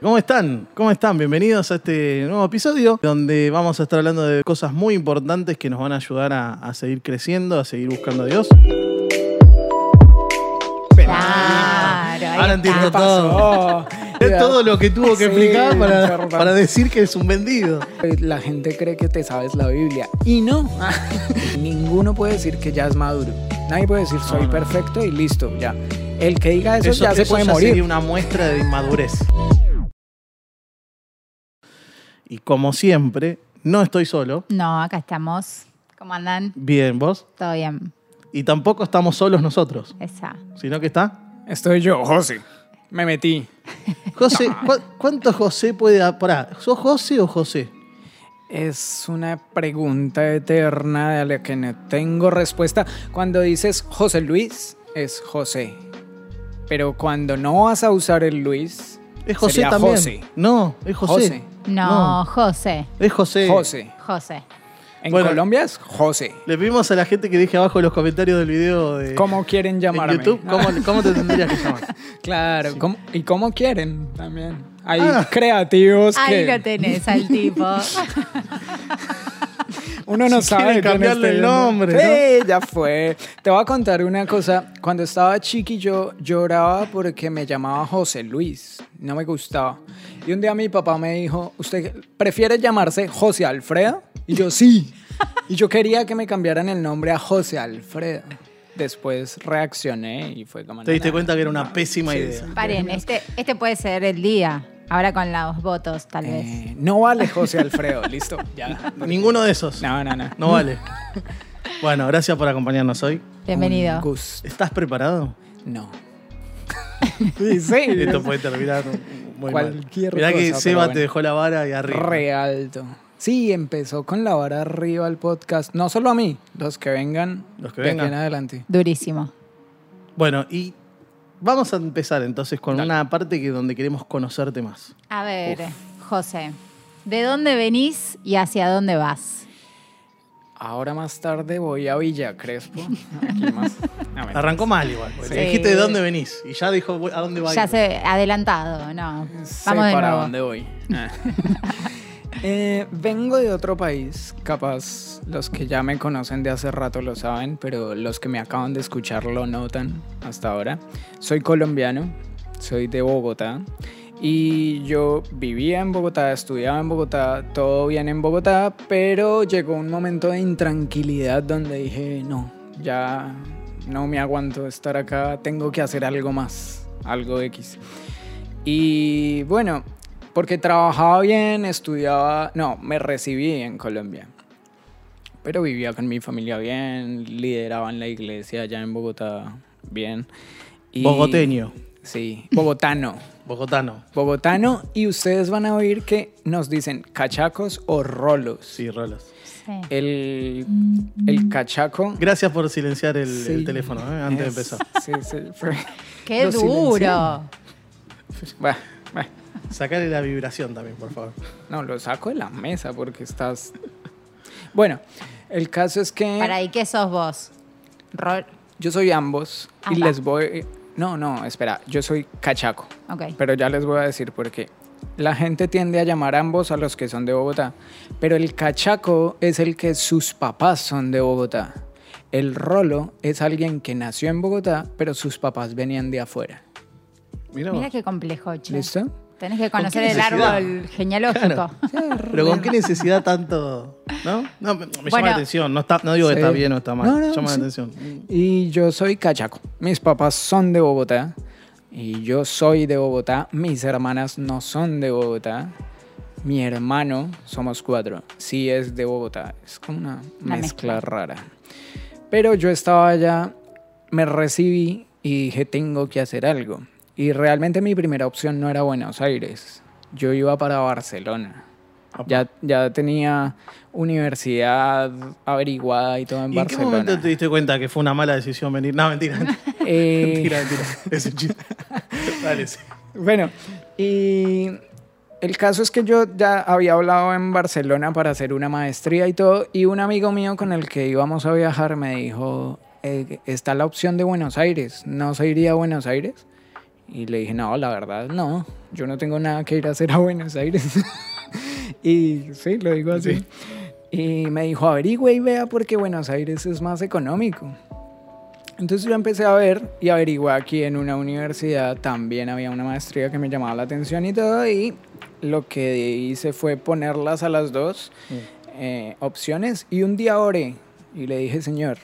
¿Cómo están? ¿Cómo están? Bienvenidos a este nuevo episodio donde vamos a estar hablando de cosas muy importantes que nos van a ayudar a, a seguir creciendo, a seguir buscando a Dios. Claro, ahí Ahora está. entiendo todo. Es todo lo que tuvo que Sí, explicar para, para decir que es un vendido. La gente cree que te sabes la Biblia y no. Ninguno puede decir que ya es maduro. Nadie puede decir soy No, no. perfecto y listo, ya. El que diga eso, Eso, ya se eso puede ya morir. sería una muestra de inmadurez. Y como siempre, no estoy solo. No, acá estamos. ¿Cómo andan? Bien, vos. Todo bien. Y tampoco estamos solos nosotros, Esa. sino que está Estoy yo, José. Me metí. José, ¿cu- ¿cuánto José puede dar? Pará, ¿sos José o José? Es una pregunta eterna a la que no tengo respuesta. Cuando dices José Luis, es José. Pero cuando no vas a usar el Luis, Es José sería también. José. No, es José. José. No, José. Es José. José. José. En Bueno. Colombia es José. Le pedimos a la gente que deje abajo en los comentarios del video de ¿Cómo quieren en llamarme? YouTube cómo, cómo te tendrías que llamar. Claro, ¿cómo- y cómo quieren también. Hay Ah. creativos Ahí que lo tenés al tipo. uno no Si sabe cambiarle esté el nombre, Sí, ya fue. Te voy a contar una cosa. Cuando estaba chiquillo lloraba porque me llamaba José Luis. No me gustaba. Y un día mi papá me dijo, ¿usted prefiere llamarse José Alfredo? Y yo sí. Y yo quería que me cambiaran el nombre a José Alfredo. Después reaccioné y fue como... Te diste cuenta que era una pésima Sí, idea. Paren, este, este puede ser el día. Ahora con los votos, tal vez. Eh, no vale José Alfredo, listo. Ya. Ninguno de esos. No, no, no. No vale. Bueno, gracias por acompañarnos hoy. Bienvenido. Un gusto. ¿Estás preparado? No. Sí, sí. Esto puede terminar muy Cualquier mal. Mirá que cosa, Seba te dejó la vara y arriba. Re alto. Sí, empezó con la vara arriba el podcast. No solo a mí, los que vengan Los que de aquí vengan. en adelante. Durísimo. Bueno, y vamos a empezar entonces con Dale. una parte que donde queremos conocerte más. A ver, José. ¿De dónde venís y hacia dónde vas? Ahora más tarde voy a Villa Crespo. Aquí más. No. Arrancó mal igual. Sí. dijiste de dónde venís y ya dijo "Voy- a dónde va. a Ya ir". sé, adelantado, no. Sé Vamos de para nuevo. dónde voy. Eh, vengo de otro país, capaz los que ya me conocen de hace rato lo saben, pero los que me acaban de escuchar lo notan hasta ahora. Soy colombiano, soy de Bogotá y yo vivía en Bogotá, estudiaba en Bogotá, todo bien en Bogotá, pero llegó un momento de intranquilidad donde dije, no, ya no me aguanto estar acá, tengo que hacer algo más, algo X. Y bueno, porque trabajaba bien, estudiaba, no, me recibí en Colombia. Pero vivía con mi familia bien, lideraba en la iglesia allá en Bogotá bien. Y- Bogoteño, Sí, bogotano. bogotano. Bogotano y ustedes van a oír que nos dicen cachacos o rolos. Sí, Rolos. Sí. El, el cachaco... Gracias por silenciar el, Sí, el teléfono eh, antes es- de empezar. Sí, sí, fue- ¡Qué duro! Bah, bah. Sacarle la vibración también, por favor. No, lo saco de la mesa porque estás... Bueno, el caso es que Para, ¿y qué sos vos? Ro- yo soy ambos y les voy... No, no, espera, yo soy cachaco, Ok. pero ya les voy a decir por qué. La gente tiende a llamar ambos a los que son de Bogotá, pero el cachaco es el que sus papás son de Bogotá. El rolo es alguien que nació en Bogotá, pero sus papás venían de afuera. Mira, Mira qué complejo, che. ¿Listo? Tenés que ¿Con conocer el árbol genealógico. Pero con qué necesidad tanto, ¿no? No, me, me llama Bueno. la atención. No, está, no digo que Sí. está bien o está mal. No, no, llama sí. la atención. Y yo soy cachaco. Mis papás son de Bogotá. Y yo soy de Bogotá. Mis hermanas no son de Bogotá. Mi hermano, somos cuatro, sí es de Bogotá. Es como una Una mezcla, mezcla. rara. Pero yo estaba allá, me recibí y dije, tengo que hacer algo. Y realmente mi primera opción no era Buenos Aires. Yo iba para Barcelona. Ya, ya tenía universidad averiguada y todo en ¿Y en qué Barcelona. momento te diste cuenta que fue una mala decisión venir? No, mentira. Eh, mentira, mentira. Es un chiste. Dale, sí. Bueno, y el caso es que yo ya había hablado en Barcelona para hacer una maestría y todo, y un amigo mío con el que íbamos a viajar me dijo, eh, está la opción de Buenos Aires, ¿no se iría a Buenos Aires? Y le dije, no, la verdad, no, yo no tengo nada que ir a hacer a Buenos Aires. y sí, lo digo así. Sí. Y me dijo, averigüe y vea porque Buenos Aires es más económico. Entonces yo empecé a ver y averigué aquí en una universidad, también había una maestría que me llamaba la atención y todo, y lo que hice fue ponerlas a las dos eh, opciones y un día oré y le dije, Señor,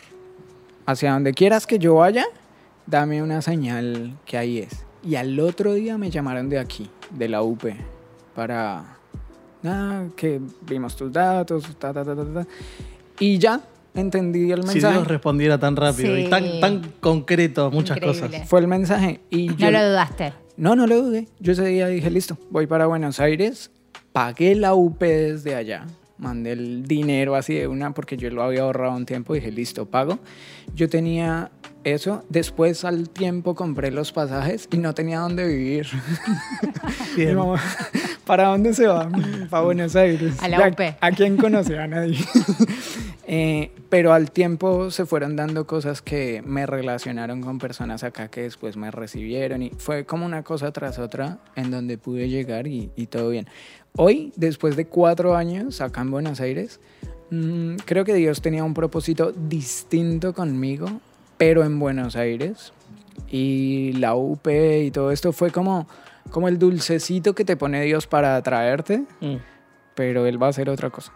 hacia donde quieras que yo vaya, dame una señal que ahí es. Y al otro día me llamaron de aquí, de la UP, para, nada, que vimos tus datos, ta, ta, ta, ta, ta. Y ya, entendí el Si mensaje. Dios respondiera tan rápido y Sí. tan, tan concreto muchas Increíble. cosas. Fue el mensaje. Y yo, No lo dudaste. no, no lo dudé. Yo ese día dije, listo, voy para Buenos Aires. Pagué la UP desde allá. Mandé el dinero así de una porque yo lo había ahorrado un tiempo. Dije, listo, pago. Yo tenía eso. Después al tiempo compré los pasajes y no tenía dónde vivir. Mi mamá, ¿Para dónde se va? Para Buenos Aires. A la UP. ¿A quién conoce? A nadie. Eh, pero al tiempo se fueron dando cosas que me relacionaron con personas acá que después me recibieron y fue como una cosa tras otra en donde pude llegar y, y todo bien. Hoy, después de cuatro años acá en Buenos Aires, mm, creo que Dios tenía un propósito distinto conmigo, pero en Buenos Aires. Y la UP y todo esto fue como, como el dulcecito que te pone Dios para atraerte, Mm. pero Él va a hacer otra cosa.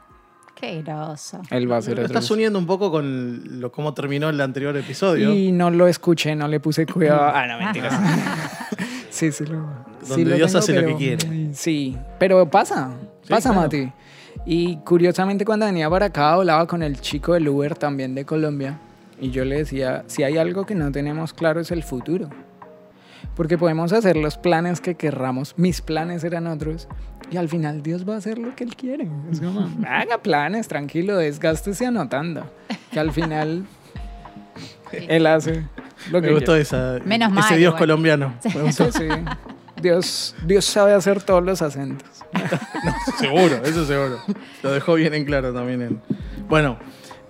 Qué groso. Él va a hacer Lo otra estás cosa. uniendo un poco con lo, cómo terminó el anterior episodio. Y no lo escuché, no le puse cuidado. Ah, no, mentiras. sí, sí lo. sí Donde lo Dios hace lo pero- que quiere. Sí, pero pasa, Sí, pasa, claro. Mati. Y curiosamente cuando venía para acá hablaba con el chico del Uber también de Colombia y yo le decía, si hay algo que no tenemos claro es el futuro. Porque podemos hacer los planes que querramos, mis planes eran otros y al final Dios va a hacer lo que Él quiere. Es como, haga planes, tranquilo, desgástese anotando. Que al final Él hace lo que Me gustó esa, Menos ese mal, Dios igual. colombiano. Me gustó. Sí, sí. Dios, Dios sabe hacer todos los acentos. seguro, eso seguro. Lo dejó bien en claro también. en- Bueno,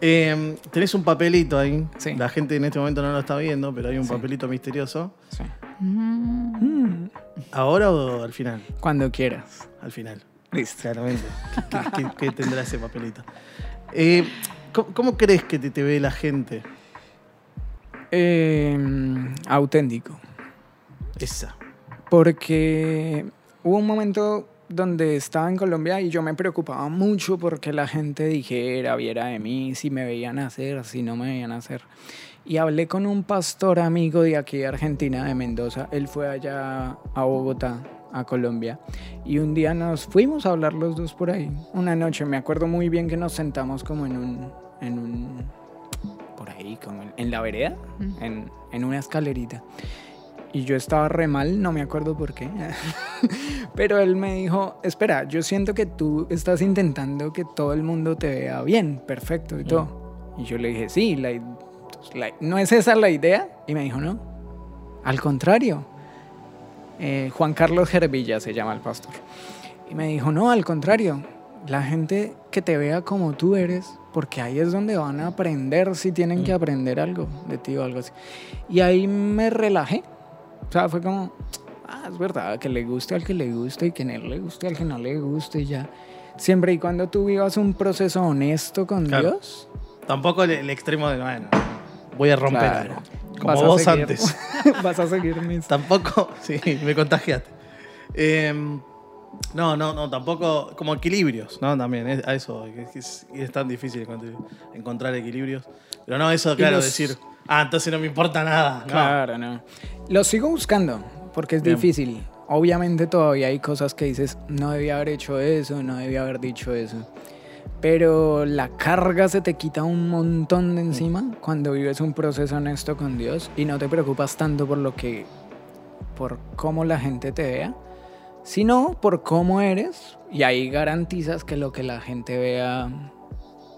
eh, tenés un papelito ahí. Sí. La gente en este momento no lo está viendo, pero hay un Sí. papelito misterioso. Sí. Mm. ¿Ahora o al final? Cuando quieras. Al final. Listo. Claramente. ¿Qué, qué- qué- qué tendrá ese papelito? Eh, ¿cómo, cómo crees que te, te ve la gente? Eh, auténtico. Esa. Porque hubo un momento donde estaba en Colombia y yo me preocupaba mucho porque la gente dijera, viera de mí, si me veían hacer, si no me veían hacer. Y hablé con un pastor amigo de aquí de Argentina, de Mendoza. Él fue allá a Bogotá, a Colombia. Y un día nos fuimos a hablar los dos por ahí. Una noche, me acuerdo muy bien que nos sentamos como en un... En un por ahí, como en, en la vereda, en, en una escalerita. Y yo estaba re mal, no me acuerdo por qué. Pero él me dijo, espera, yo siento que tú estás intentando que todo el mundo te vea bien, perfecto y todo. Y yo le dije, sí, la i- la- ¿no es esa la idea? Y me dijo, no, al contrario. Eh, Juan Carlos Gervilla se llama el pastor. Y me dijo, no, al contrario, la gente que te vea como tú eres, porque ahí es donde van a aprender si tienen que aprender algo de ti o algo así. Y ahí me relajé. O sea, fue como, ah, es verdad, que le guste al que le guste y que no le guste al que no le guste y ya. Siempre y cuando tú vivas un proceso honesto con Claro. Dios, Tampoco el, el extremo de, bueno, voy a romper Claro. algo. Como vas vos seguir- antes. vas a seguir mis... Tampoco, sí, me contagiaste. Eh, no, no, no, tampoco, como equilibrios, ¿no? También, es- a eso, es, es- es tan difícil encont- encontrar equilibrios. Pero no, eso, claro, los- decir, ah, entonces no me importa nada. Claro, no. Lo sigo buscando porque es Bien. difícil. Obviamente todavía hay cosas que dices, no debía haber hecho eso, no debía haber dicho eso. Pero la carga se te quita un montón de encima cuando vives un proceso honesto con Dios y no te preocupas tanto por lo que, por cómo la gente te vea, sino por cómo eres y ahí garantizas que lo que la gente vea,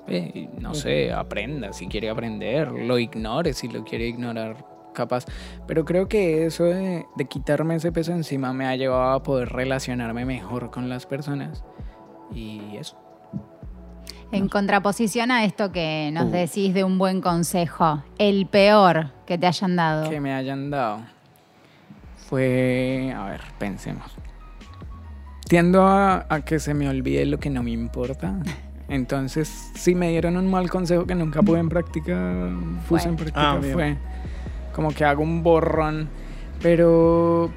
eh, no sé, aprenda, si quiere aprender, lo ignore, si lo quiere ignorar, capaz. Pero creo que eso de, de quitarme ese peso encima me ha llevado a poder relacionarme mejor con las personas y eso. En contraposición a esto que nos Uh. decís de un buen consejo, el peor que te hayan dado. Que me hayan dado. fue, a ver, pensemos. Tiendo a, a que se me olvide lo que no me importa. Entonces, si me dieron un mal consejo que nunca pude en práctica, puse en Fue. práctica, Ah, fue como que hago un borrón. Pero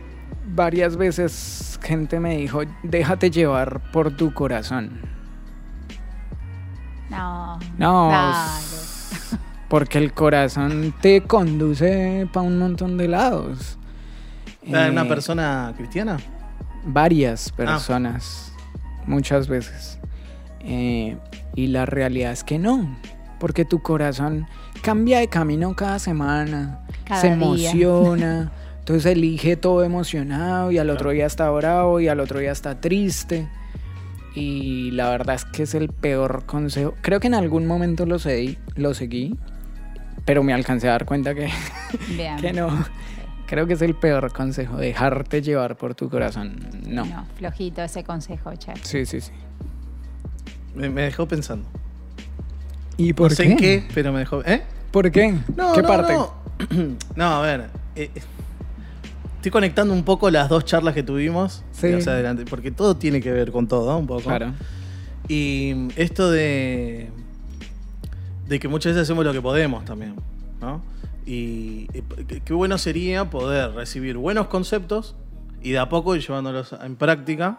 varias veces gente me dijo, déjate llevar por tu corazón. No. No, porque el corazón te conduce para un montón de lados. ¿Era ¿Una Eh, persona cristiana? varias Ah. personas, muchas veces. Eh, y la realidad es que no, porque tu corazón cambia de camino cada semana, Cada se día. emociona, entonces elige todo emocionado y al otro día está bravo y al otro día está triste. Y la verdad es que es el peor consejo. Creo que en algún momento lo, seguí, lo seguí, pero me alcancé a dar cuenta que, no. Creo que es el peor consejo, dejarte llevar por tu corazón. No. No, flojito ese consejo, che. Sí, sí, sí. Me, me dejó pensando. ¿Y No por sé qué? en qué, pero me dejó. ¿Eh? ¿Por qué? No, ¿Qué no, parte? No. No, a ver. eh, estoy conectando un poco las dos charlas que tuvimos. Sí. Sea, adelante, porque todo tiene que ver con todo, un poco. Claro. Y esto de. de que muchas veces hacemos lo que podemos también, ¿no? Y eh, qué bueno sería poder recibir buenos conceptos y de a poco ir llevándolos en práctica,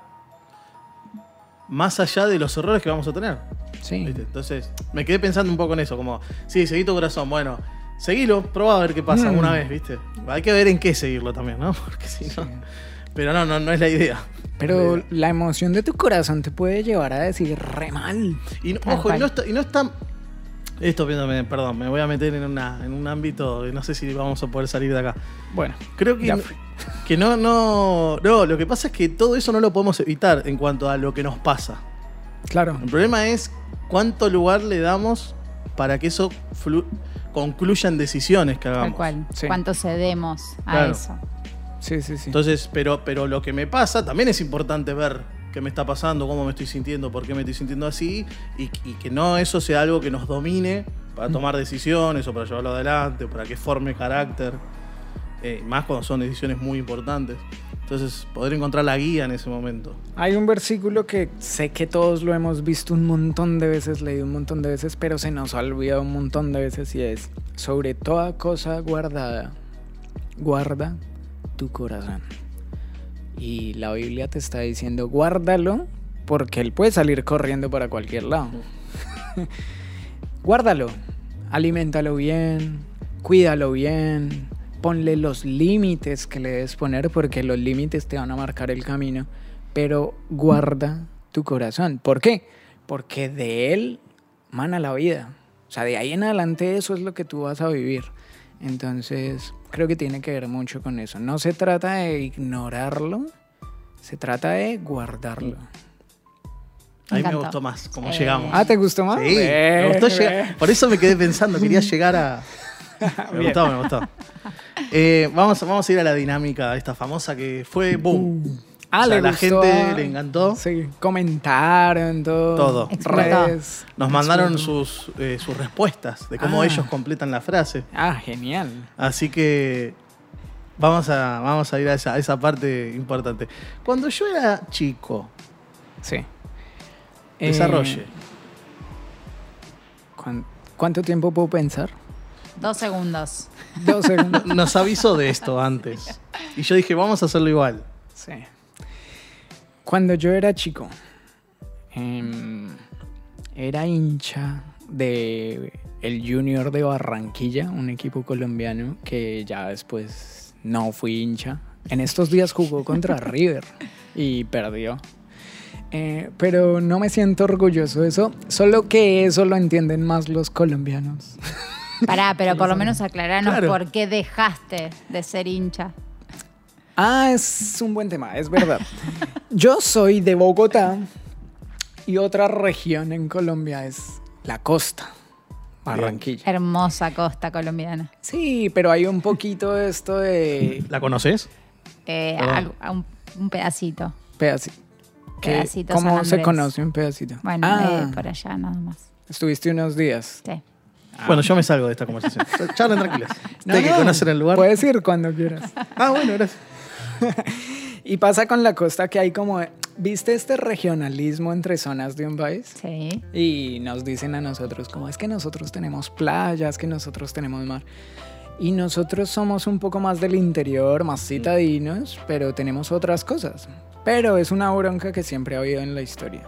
más allá de los errores que vamos a tener. Sí. ¿viste? Entonces, me quedé pensando un poco en eso, como, sí, seguí tu corazón, bueno, seguilo, probá a ver qué pasa Mm. alguna vez, ¿viste? Hay que ver en qué seguirlo también, ¿no? Porque si no. Pero no, no, no es la idea. Pero la emoción de tu corazón te puede llevar a decir re mal. Y, no- ojo, y no, está, y no está. Esto, viéndome, perdón, me voy a meter en, una, en un ámbito, no sé si vamos a poder salir de acá. Bueno, Creo que, que no, no. No, lo que pasa es que todo eso no lo podemos evitar en cuanto a lo que nos pasa. claro. El problema es cuánto lugar le damos para que eso flu- concluya en decisiones que hagamos. Tal cual. Sí. ¿Cuánto cedemos a Claro. eso? Sí, sí, sí. Entonces, pero, pero lo que me pasa también es importante ver qué me está pasando, cómo me estoy sintiendo, por qué me estoy sintiendo así, y, y que no eso sea algo que nos domine para tomar decisiones o para llevarlo adelante, o para que forme carácter, eh, más cuando son decisiones muy importantes. Entonces, poder encontrar la guía en ese momento. Hay un versículo que sé que todos lo hemos visto un montón de veces, leído un montón de veces, pero se nos ha olvidado un montón de veces y es, sobre toda cosa guardada, guarda tu corazón. Y la Biblia te está diciendo, guárdalo, porque él puede salir corriendo para cualquier lado. Guárdalo, aliméntalo bien, cuídalo bien, ponle los límites que le debes poner, porque los límites te van a marcar el camino, pero guarda tu corazón. ¿Por qué? Porque de él mana la vida. O sea, de ahí en adelante eso es lo que tú vas a vivir. Entonces, creo que tiene que ver mucho con eso. No se trata de ignorarlo, se trata de guardarlo. A mí me gustó más cómo Eh. llegamos. Ah, ¿te gustó más? Sí, me gustó llegar. Por eso me quedé pensando, quería llegar a. Me Bien. gustó, me gustó. Eh, vamos, vamos a ir a la dinámica esta famosa que fue boom. Ah, O sea, le la gustó gente le encantó. Sí, comentaron todo. Todo. Explotó. Redes. Nos mandaron Explotó. sus, eh, sus respuestas de cómo Ah. ellos completan la frase. Ah, genial. Así que vamos a, vamos a ir a esa, a esa parte importante. Cuando yo era chico, Sí. desarrolle. Eh, ¿cuán- ¿Cuánto tiempo puedo pensar? Dos segundos. Dos segundos. Nos avisó de esto antes. Y yo dije, vamos a hacerlo igual. Sí. Cuando yo era chico, em, era hincha de el Junior de Barranquilla, un equipo colombiano que ya después no fui hincha. En estos días jugó contra River y perdió. Eh, pero no me siento orgulloso de eso, solo que eso lo entienden más los colombianos. Pará, pero por lo menos aclararnos Claro. por qué dejaste de ser hincha. Ah, es un buen tema, es verdad. Yo soy de Bogotá y otra región en Colombia es la costa, Barranquilla. Hermosa costa colombiana. Sí, pero hay un poquito de esto de ¿La conoces? Eh, a un, un pedacito. pedacito. ¿Qué- Pedacito ¿Cómo San se conoce un pedacito? Bueno, Ah, eh, por allá nada más. estuviste unos días. Sí. Bueno, yo me salgo de esta conversación. Charlen tranquilas. No, Ustedes que no, conocen el lugar. Puedes ir cuando quieras. Ah, bueno, gracias. y pasa con la costa que hay como, ¿viste este regionalismo entre zonas de un país? Sí. Y nos dicen a nosotros, como es que nosotros tenemos playas, que nosotros tenemos mar. Y nosotros somos un poco más del interior, más citadinos, pero tenemos otras cosas. Pero es una bronca que siempre ha habido en la historia.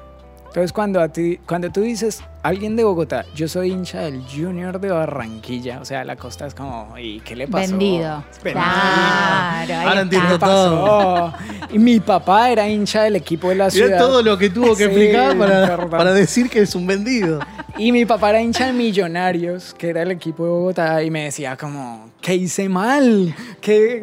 Entonces cuando, a ti, cuando tú dices, alguien de Bogotá, yo soy hincha del Junior de Barranquilla, o sea, la costa es como, ¿y qué le pasó? Vendido. Vendido. Claro, ahí Ahora está. entiendo ¿Qué pasó? Y mi papá era hincha del equipo de la ciudad. todo lo que tuvo que Sí, explicar para, para decir que es un vendido. Y mi papá era hincha de Millonarios, que era el equipo de Bogotá, y me decía como, ¿qué hice mal? ¿Qué...?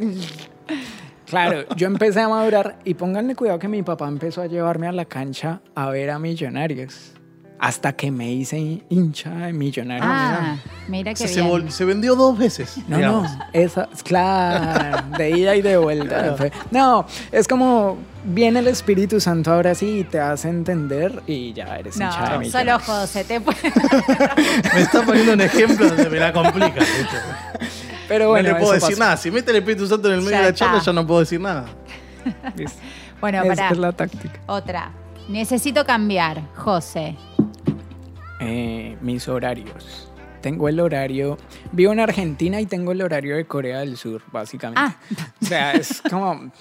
Claro, yo empecé a madurar y pónganle cuidado que mi papá empezó a llevarme a la cancha a ver a Millonarios. Hasta que me hice hincha de Millonarios. Ah, mira O qué sea, se, bien. se vendió dos veces. No, digamos. no, esa, claro, de ida y de vuelta. Claro. No, es como viene el Espíritu Santo ahora sí y te hace entender y ya eres hincha de No, Millonarios. solo José te puede... Me está poniendo un ejemplo donde me la complica. Pero bueno, no le puedo decir pasó. nada. Si mete el Espíritu Santo en el medio Ya de la está. charla, yo no puedo decir nada. Bueno, Esa pará. es la táctica. Otra. Necesito cambiar, José. Eh, mis horarios. Tengo el horario. Vivo en Argentina y tengo el horario de Corea del Sur, básicamente. Ah. O sea, es como.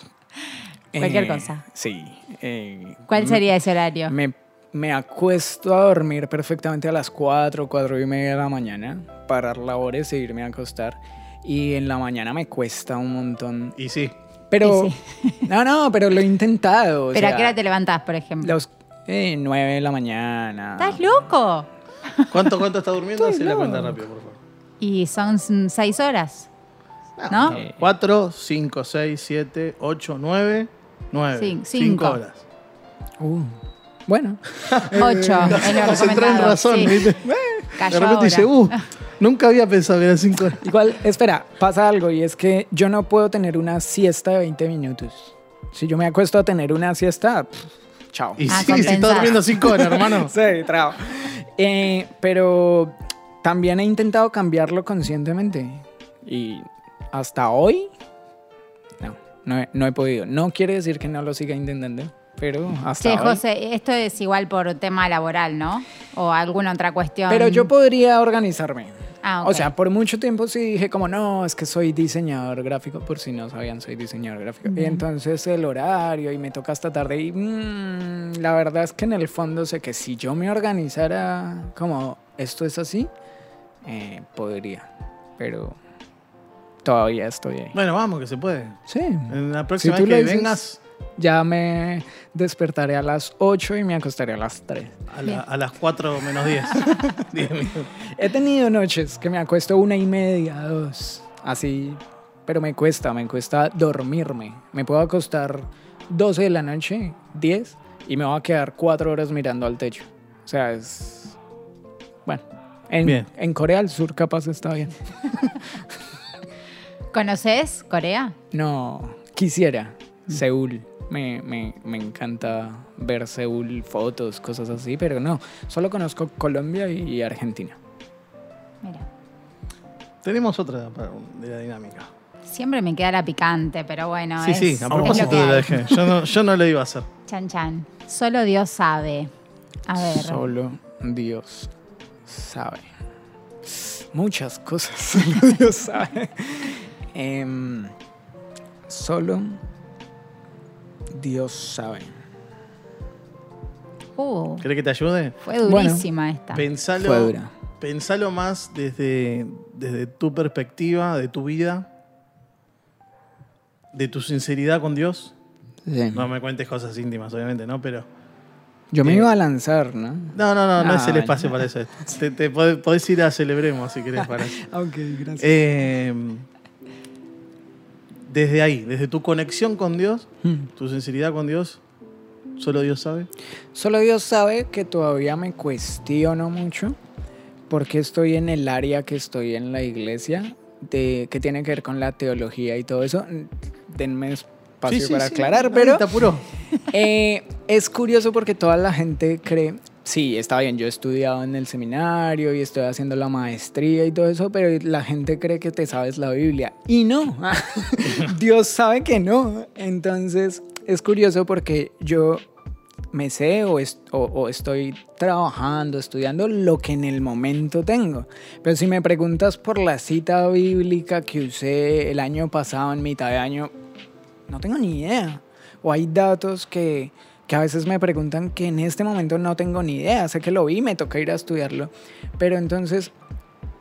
Cualquier eh, cosa. Sí. eh, ¿Cuál me- sería ese horario? Me, me acuesto a dormir perfectamente a las 4, 4 y media de la mañana, parar labores e irme a acostar. Y en la mañana me cuesta un montón. Y sí. Pero. Y No, no, pero lo he intentado. o ¿Pero a sea, qué hora te levantás, por ejemplo? Los eh, 9 de la mañana. ¿Estás loco? ¿Cuánto, cuánto está durmiendo? Hacé la cuenta rápido, por favor. Y son mm, seis horas. ¿No? Eh, 4, 5, 6, 7, 8, 9, 9. Cin- 5 cinco. horas. Uh, bueno. Ocho. es lo en razón, sí. ¿viste? Cayó De repente dice, uh, nunca había pensado que eran 5 horas. Igual, espera, pasa algo y es que yo no puedo tener una siesta de 20 minutos. Si yo me acuesto a tener una siesta, pff, chao. Y Ah, sí, si estás durmiendo 5 horas, hermano. Sí, trao. Eh, pero también he intentado cambiarlo conscientemente y hasta hoy no, no he, no he podido. No quiere decir que no lo siga intentando, pero hasta Che, hoy. José, esto es igual por tema laboral, ¿no? O alguna otra cuestión. Pero yo podría organizarme. Ah. O sea, por mucho tiempo sí dije como, no, es que soy diseñador gráfico, por si no sabían, soy diseñador gráfico. Y entonces el horario y me toca hasta tarde y mm, la verdad es que en el fondo sé que si yo me organizara como esto es así, eh, podría. Pero todavía estoy ahí. Bueno, vamos, que se puede. Sí. En la próxima Si vez que dices- vengas, Ya me despertaré a las 8 y me acostaré a las 3. a, la- a las 4 menos 10. 10 minutos. He tenido noches que me acuesto una y media, dos, así, pero me cuesta, me cuesta dormirme. Me puedo acostar 12 de la noche, 10, y me voy a quedar 4 horas mirando al techo. O sea, es... Bueno, en, Bien. en Corea del Sur capaz está bien. ¿Conoces Corea? No, quisiera. Seúl. Me, me, me encanta ver Seúl, fotos, cosas así, pero no. Solo conozco Colombia y Argentina. Mira. Tenemos otra para- de la dinámica. Siempre me queda la picante, pero bueno. sí, es, sí, a propósito de la dejé. Yo no, yo no lo iba a hacer. Chan, chan. Solo Dios sabe. A ver. Solo Dios sabe. Muchas cosas solo Dios sabe. Em, solo Dios sabe. Uh, ¿Querés que te ayude? fue durísima esta. Pensalo, Fue dura. pensalo más desde, desde tu perspectiva, de tu vida, de tu sinceridad con Dios. Sí. No me cuentes cosas íntimas, obviamente, ¿no? Pero. Yo me Eh, iba a lanzar, ¿no? No, no, no, no Ah, es el bueno. espacio para eso. Te, te podés, podés ir a Celebremos si querés para eso. Ok, gracias. Eh, desde ahí, desde tu conexión con Dios, Hmm. tu sinceridad con Dios, solo Dios sabe. Solo Dios sabe que todavía me cuestiono mucho porque estoy en el área que estoy en la iglesia, de, que tiene que ver con la teología y todo eso. Denme espacio Sí, sí, para sí, aclarar, pero te apuró. eh, es curioso porque toda la gente cree, sí, está bien, yo he estudiado en el seminario y estoy haciendo la maestría y todo eso, pero la gente cree que te sabes la Biblia. Y no, Dios sabe que no. Entonces, es curioso porque yo me sé o, est- o- o estoy trabajando, estudiando lo que en el momento tengo. Pero si me preguntas por la cita bíblica que usé el año pasado, en mitad de año, no tengo ni idea. O hay datos que, que a veces me preguntan que en este momento no tengo ni idea. Sé que lo vi, me toca ir a estudiarlo. Pero entonces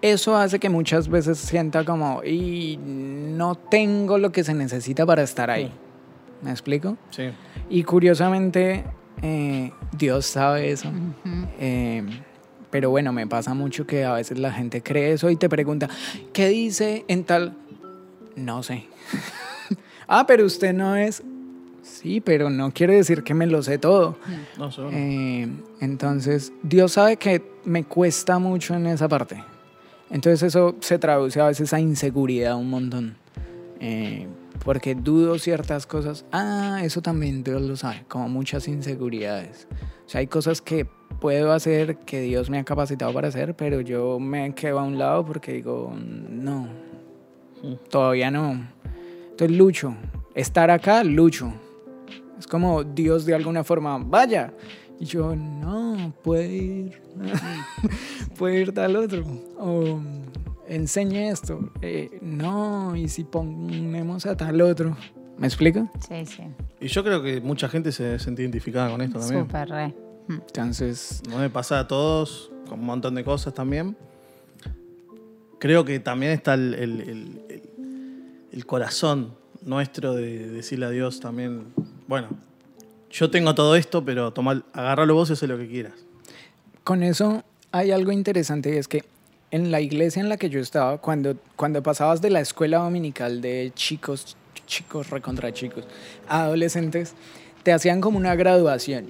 eso hace que muchas veces sienta como, y no tengo lo que se necesita para estar ahí. ¿Me explico? Sí. Y curiosamente, eh, Dios sabe eso. Ujú. Eh, pero bueno, me pasa mucho que a veces la gente cree eso y te pregunta, ¿qué dice en tal? No sé. ah, pero usted no es... Sí, pero no quiere decir que me lo sé todo. No, seguro. Eh, entonces, Dios sabe que me cuesta mucho en esa parte. Entonces eso se traduce a veces a inseguridad un montón. Eh, porque dudo ciertas cosas. Ah, eso también Dios lo sabe, como muchas inseguridades. O sea, hay cosas que puedo hacer que Dios me ha capacitado para hacer, pero yo me quedo a un lado porque digo, no, todavía no. Entonces lucho. Estar acá, lucho. Es como Dios de alguna forma, vaya. Y yo, no, puede ir. puede ir tal otro. O enseñe esto. Eh, no, y si ponemos a tal otro. ¿Me explico? Sí, sí. Y yo creo que mucha gente se siente identificada con esto también. Súper re. Mm. Entonces, No me pasa a todos, con un montón de cosas también. Creo que también está el, el- el- el- el corazón nuestro de decirle a Dios también, bueno, yo tengo todo esto, pero toma, agárralo vos y haz lo que quieras. con eso hay algo interesante y es que en la iglesia en la que yo estaba, cuando, cuando pasabas de la escuela dominical de chicos, chicos recontra chicos, adolescentes, te hacían como una graduación.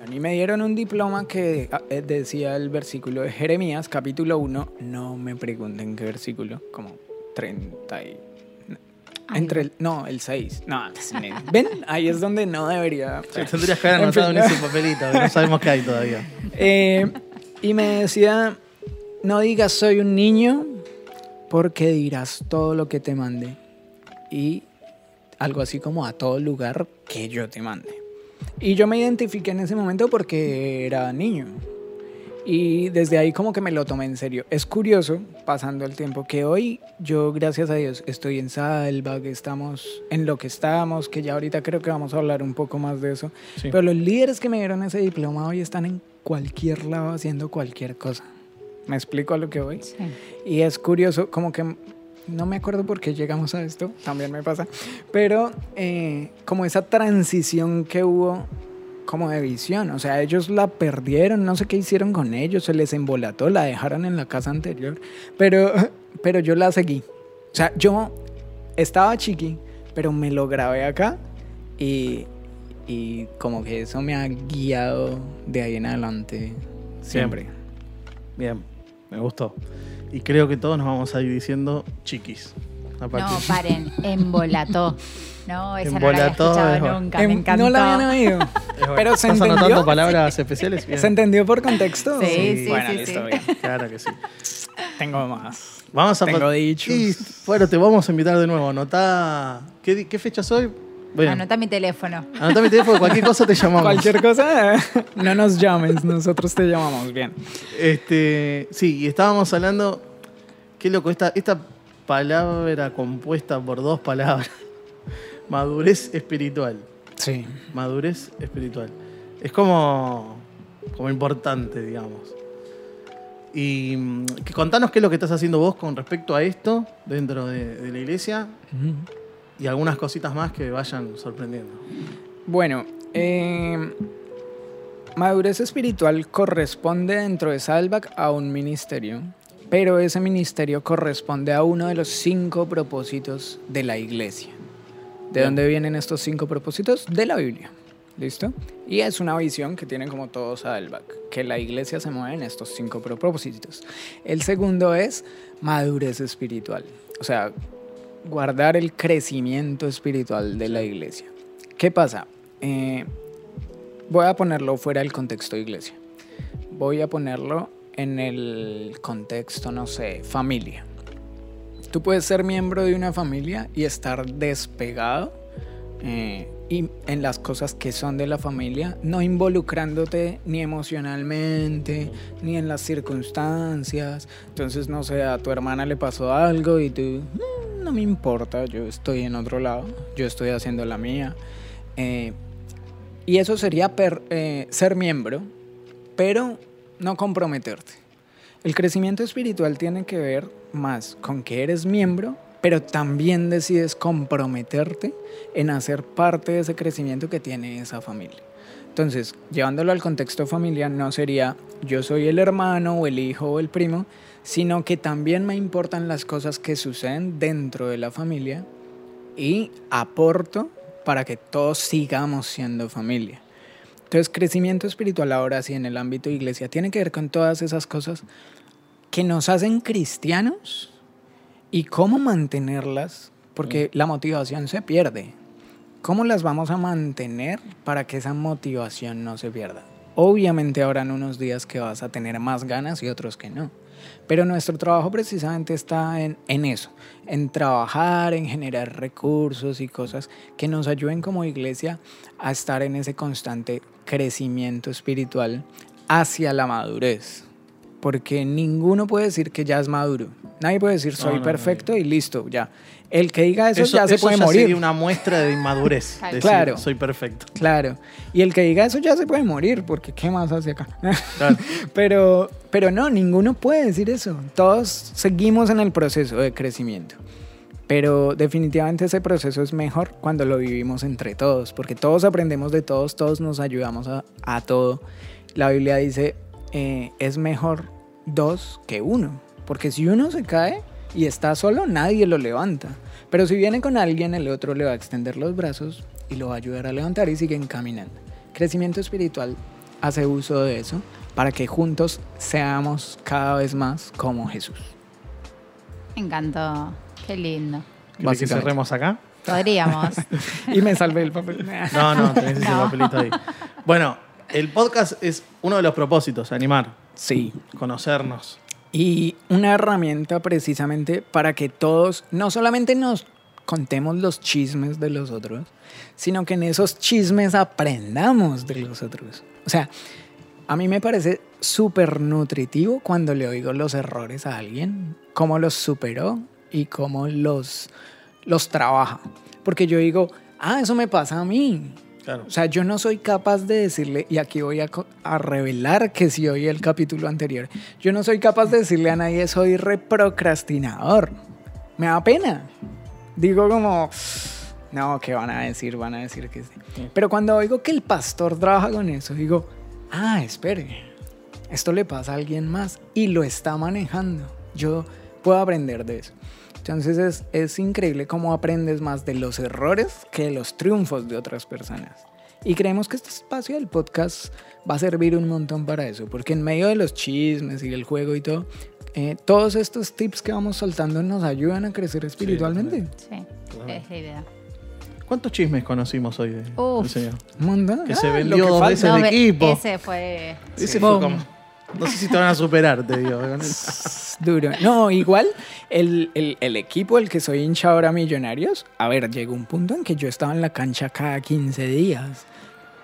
A mí me dieron un diploma que ah, eh, decía el versículo de Jeremías, capítulo 1, no me pregunten qué versículo, como 30 y... Ay, Entre el, no, el 6. No, ven, ahí es donde no debería. Sí, tendrías que haber En anotado fin. en ese papelito, que no sabemos qué hay todavía. Eh, y me decía, no digas soy un niño, porque dirás todo lo que te mande. Y algo así como a todo lugar que yo te mande. Y yo me identifiqué en ese momento porque era niño. Y desde ahí como que me lo tomé en serio. Es curioso, pasando el tiempo, que hoy yo, gracias a Dios, estoy en Salva, que estamos en lo que estamos, que ya ahorita creo que vamos a hablar un poco más de eso. Sí. Pero los líderes que me dieron ese diploma hoy están en cualquier lado haciendo cualquier cosa. ¿Me explico a lo que voy? Sí. Y es curioso, como que no me acuerdo por qué llegamos a esto, también me pasa, pero eh, como esa transición que hubo como de visión, o sea, ellos la perdieron, no sé qué hicieron con ellos, se les embolató, la dejaron en la casa anterior, pero, pero yo la seguí. O sea, yo estaba chiqui, pero me lo grabé acá y, y como que eso me ha guiado de ahí en adelante siempre. Bien, me gustó. Y creo que todos nos vamos a ir diciendo chiquis. No, paren, embolató. No, esa no la había Embolató, escuchado nunca, me Em, encantó. No la habían oído. Bueno. Pero se ¿Estás entendió. anotando palabras especiales? Bien. ¿Se entendió por contexto? Sí, sí, Bueno, sí, listo, sí. bien. Claro que sí. Tengo más. Vamos a Tengo dichos. Y, bueno, te vamos a invitar de nuevo. Anotá. ¿Qué, fecha soy? Bueno, Anota mi teléfono. anotá mi teléfono, cualquier cosa te llamamos. Cualquier cosa, no nos llames, nosotros te llamamos bien. Este, sí, y estábamos hablando. Qué loco, esta, esta palabra compuesta por dos palabras. Madurez espiritual. Sí. Madurez espiritual. Es como, como importante, digamos. Y mm, que contanos qué es lo que estás haciendo vos con respecto a esto dentro de, de la iglesia y algunas cositas más que vayan sorprendiendo. Bueno, eh, madurez espiritual corresponde dentro de Salvac a un ministerio, pero ese ministerio corresponde a uno de los cinco propósitos de la iglesia. ¿De Bien. dónde vienen estos cinco propósitos? De la Biblia. ¿Listo? Y es una visión que tienen como todos Salvac, que la iglesia se mueve en estos cinco propósitos. El segundo es madurez espiritual, o sea, guardar el crecimiento espiritual de la iglesia. ¿Qué pasa? Eh, voy a ponerlo fuera del contexto de iglesia. voy a ponerlo en el contexto, no sé, familia. Tú puedes ser miembro de una familia y estar despegado eh, y en las cosas que son de la familia, no involucrándote ni emocionalmente, ni en las circunstancias. Entonces, no sé, a tu hermana le pasó algo y tú, "Mm, no me importa, yo estoy en otro lado, yo estoy haciendo la mía. Eh, y eso sería eh, ser miembro, pero no comprometerte. El crecimiento espiritual tiene que ver más con que eres miembro, pero también decides comprometerte en hacer parte de ese crecimiento que tiene esa familia. Entonces, llevándolo al contexto familiar, no sería yo soy el hermano o el hijo o el primo, sino que también me importan las cosas que suceden dentro de la familia y aporto para que todos sigamos siendo familia. Entonces, crecimiento espiritual ahora sí en el ámbito de iglesia tiene que ver con todas esas cosas que nos hacen cristianos y cómo mantenerlas, porque la motivación se pierde. ¿Cómo las vamos a mantener para que esa motivación no se pierda? Obviamente habrán unos días que vas a tener más ganas y otros que no. Pero nuestro trabajo precisamente está en, en eso, en trabajar, en generar recursos y cosas que nos ayuden como iglesia a estar en ese constante crecimiento espiritual hacia la madurez. Porque ninguno puede decir que ya es maduro. Nadie puede decir soy No, no, perfecto y listo, ya. El que diga eso, Eso, ya se eso puede ya morir. sería una muestra de inmadurez. Claro. decir, Claro. Soy perfecto. Claro. Y el que diga eso ya se puede morir, porque ¿qué más hace acá? Claro. pero, pero no, ninguno puede decir eso. Todos seguimos en el proceso de crecimiento. Pero definitivamente ese proceso es mejor cuando lo vivimos entre todos, porque todos aprendemos de todos, todos nos ayudamos a, a todo. La Biblia dice, eh, es mejor dos que uno, porque si uno se cae y está solo, nadie lo levanta. Pero si viene con alguien, el otro le va a extender los brazos y lo va a ayudar a levantar y siguen caminando. Crecimiento espiritual hace uso de eso para que juntos seamos cada vez más como Jesús. Me encantó. Qué lindo. ¿Querés que cerremos acá? Podríamos. Y me salvé el papel. No, no, tenés ese No. papelito ahí. Bueno, el podcast es uno de los propósitos, animar, Sí. conocernos. Y una herramienta precisamente para que todos no solamente nos contemos los chismes de los otros, sino que en esos chismes aprendamos de los otros. O sea, a mí me parece súper nutritivo cuando le oigo los errores a alguien, cómo los superó y cómo los, los trabaja. Porque yo digo, ah, eso me pasa a mí. Claro. O sea, yo no soy capaz de decirle, y aquí voy a, a revelar que si oí el capítulo anterior, yo no soy capaz de decirle a nadie soy reprocrastinador. Me da pena. Digo como, no, ¿qué van a decir? Van a decir que sí. Pero cuando oigo que el pastor trabaja con eso, digo, ah, espere, esto le pasa a alguien más y lo está manejando. Yo puedo aprender de eso. Entonces es, es increíble cómo aprendes más de los errores que de los triunfos de otras personas. Y creemos que este espacio del podcast va a servir un montón para eso, porque en medio de los chismes y el juego y todo, eh, todos estos tips que vamos soltando nos ayudan a crecer espiritualmente. Sí, es la idea. ¿Cuántos chismes conocimos hoy de- Uf. señor? Un montón. Que se Ah, vendió lo que dos veces. ve- equipo. Ese fue. Ese Sí. fue como- No sé si te van a superar, te digo. el- Duro. No, igual el, el- el equipo del que soy hincha ahora Millonarios, a ver, llegó un punto en que yo estaba en la cancha cada 15 días,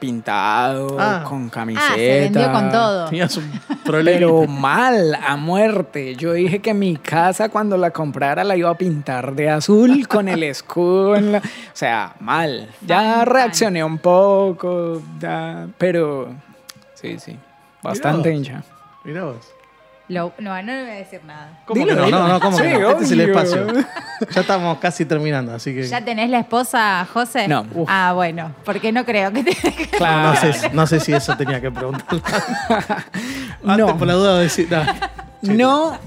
pintado, Ah. con camiseta. Ah, se vendió con todo. Tenías un problema. Pero mal, a muerte. Yo dije que mi casa cuando la comprara la iba a pintar de azul con el escudo en la... O sea, mal. Ya reaccioné un poco, ya, pero sí, sí. Bastante hincha. Mirá vos. Lo- no, no le voy a decir nada. ¿Cómo Dilo, que no? dilo. No, no, ¿cómo que Sí, no? Este es el obvio. espacio. Ya estamos casi terminando, así que. ¿Ya tenés la esposa, José? No. Uf. Ah, bueno, porque no creo que te... Claro. No sé, no sé si eso tenía que preguntar. Antes No. por la duda de decir. No. No,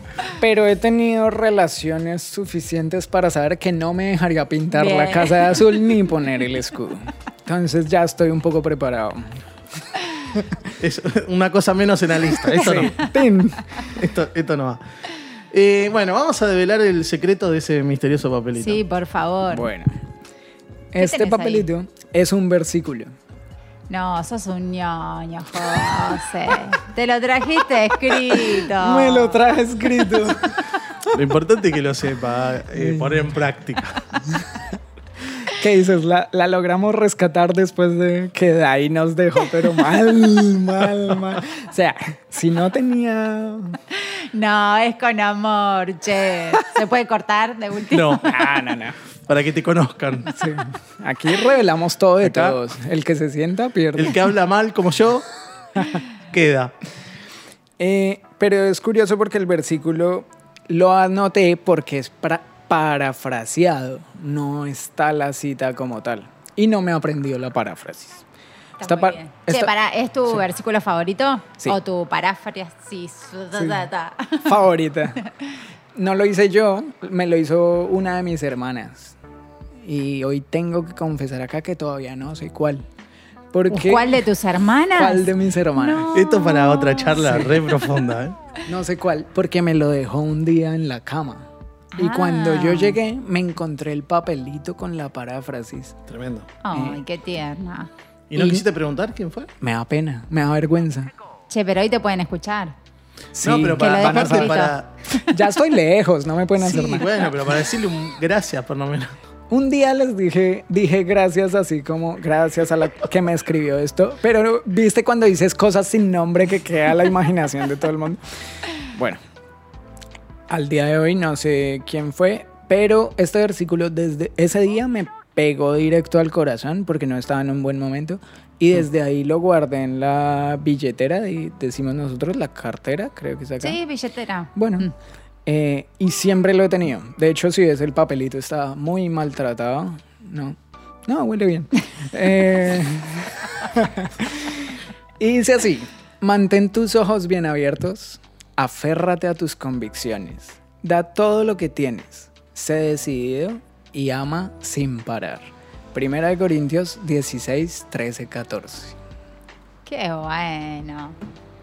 pero he tenido relaciones suficientes para saber que no me dejaría pintar la Bien. casa de azul ni poner el escudo. Entonces ya estoy un poco preparado. Es una cosa menos en la lista. Esto no. Esto, esto no va. Eh, bueno, vamos a develar el secreto de ese misterioso papelito. Sí, por favor. Bueno, ¿Qué este tenés papelito es un versículo No, sos un ñoño, José. Te lo trajiste escrito. Me lo traje escrito. Lo importante es que lo sepa, eh, poner en práctica. ¿Qué dices? La, la logramos rescatar después de que de ahí nos dejó, pero mal, mal, mal. O sea, si no tenía. No, es con amor, che. ¿Se puede cortar de último? No, Ah, no, no. para que te conozcan. Sí. Aquí revelamos todo de Acá- todos. El que se sienta pierde. El que habla mal como yo, queda. Eh, pero es curioso porque el versículo lo anoté porque es pra- parafraseado, no está la cita como tal. Y no me aprendió la paráfrasis. Está muy pa- bien. esta- Che, pará, ¿es tu Sí. versículo favorito? Sí. ¿O tu paráfrasis? Ta, ta, ta. favorita. No lo hice yo, me lo hizo una de mis hermanas. Y hoy tengo que confesar acá que todavía no sé cuál. Porque, ¿Cuál de tus hermanas? ¿Cuál de mis hermanas? No. Esto es para otra charla re profunda, ¿eh? No sé cuál, porque me lo dejó un día en la cama. Y Ah. cuando yo llegué, me encontré el papelito con la paráfrasis. Tremendo. Ay, qué tierna. ¿Y no Y- quisiste preguntar quién fue? Me da pena, me da vergüenza. Che, pero hoy te pueden escuchar. Sí, no, pero Que lo para, aparte escrito. para. ya estoy lejos, no me pueden hacer Sí, nada. bueno, pero para decirle un gracias, por lo menos. Un día les dije, dije gracias así como gracias a la que me escribió esto, pero viste cuando dices cosas sin nombre que queda la imaginación de todo el mundo. Bueno, al día de hoy no sé quién fue, pero este versículo desde ese día me pegó directo al corazón porque no estaba en un buen momento y desde ahí lo guardé en la billetera y decimos nosotros la cartera, creo que es acá. Sí, billetera. Bueno, Mm. eh, y siempre lo he tenido. De hecho, si ves el papelito, está muy maltratado. No, no, huele bien. Eh, y dice así: mantén tus ojos bien abiertos, aférrate a tus convicciones, da todo lo que tienes, sé decidido y ama sin parar. Primera de Corintios 16, 13, 14. Qué bueno.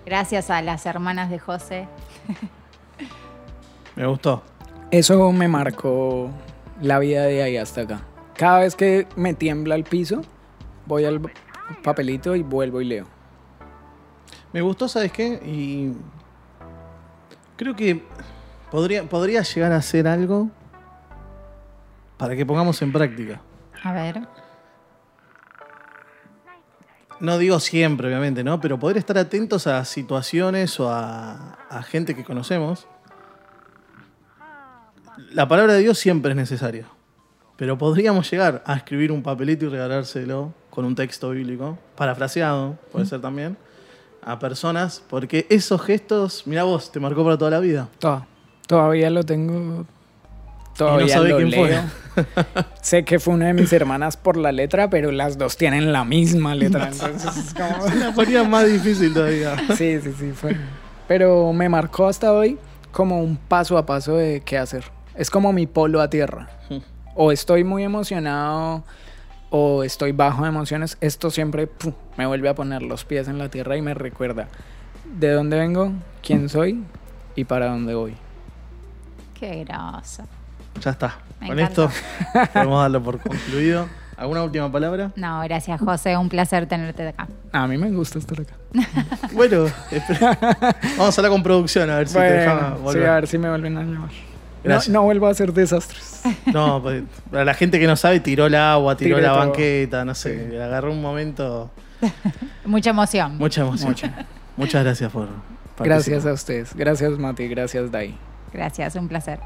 Gracias a las hermanas de José. Me gustó. Eso me marcó la vida de ahí hasta acá. Cada vez que me tiembla el piso, voy al papelito y vuelvo y leo. Me gustó, ¿sabes qué? Y creo que podría, podría llegar a ser algo para que pongamos en práctica. A ver. No digo siempre, obviamente, ¿no? Pero poder estar atentos a situaciones o a, a gente que conocemos. La palabra de Dios siempre es necesaria. Pero podríamos llegar a escribir un papelito y regalárselo con un texto bíblico, parafraseado, puede ser también, a personas, porque esos gestos, mira vos, te marcó para toda la vida. Toda- Todavía lo tengo. Todavía sabe lo quién fue. leo. sé que fue una de mis hermanas por la letra, pero las dos tienen la misma letra. Entonces es como... La ponía más difícil todavía. Sí, sí, sí, fue. Pero me marcó hasta hoy como un paso a paso de qué hacer. Es como mi polo a tierra. O estoy muy emocionado o estoy bajo de emociones. Esto siempre me vuelve a poner los pies en la tierra y me recuerda de dónde vengo, quién soy y para dónde voy. Qué groso. Ya está. Me Con encantó. esto podemos darlo por concluido. ¿Alguna última palabra? No, gracias, José. Un placer tenerte acá. A mí me gusta estar acá. Bueno, espera. vamos a hablar con producción a ver si te dejan Bueno, sí, volver. a ver si me vuelven a llamar. No, Gracias. no vuelvo a hacer desastres. No, pues, para la gente que no sabe, tiró el agua, tiró Tiré la todo. banqueta, no sé. Agarró un momento. Mucha emoción. Mucha emoción. Muchas gracias por Gracias participar. a ustedes. Gracias, Mati. Gracias, Dai. Gracias, un placer.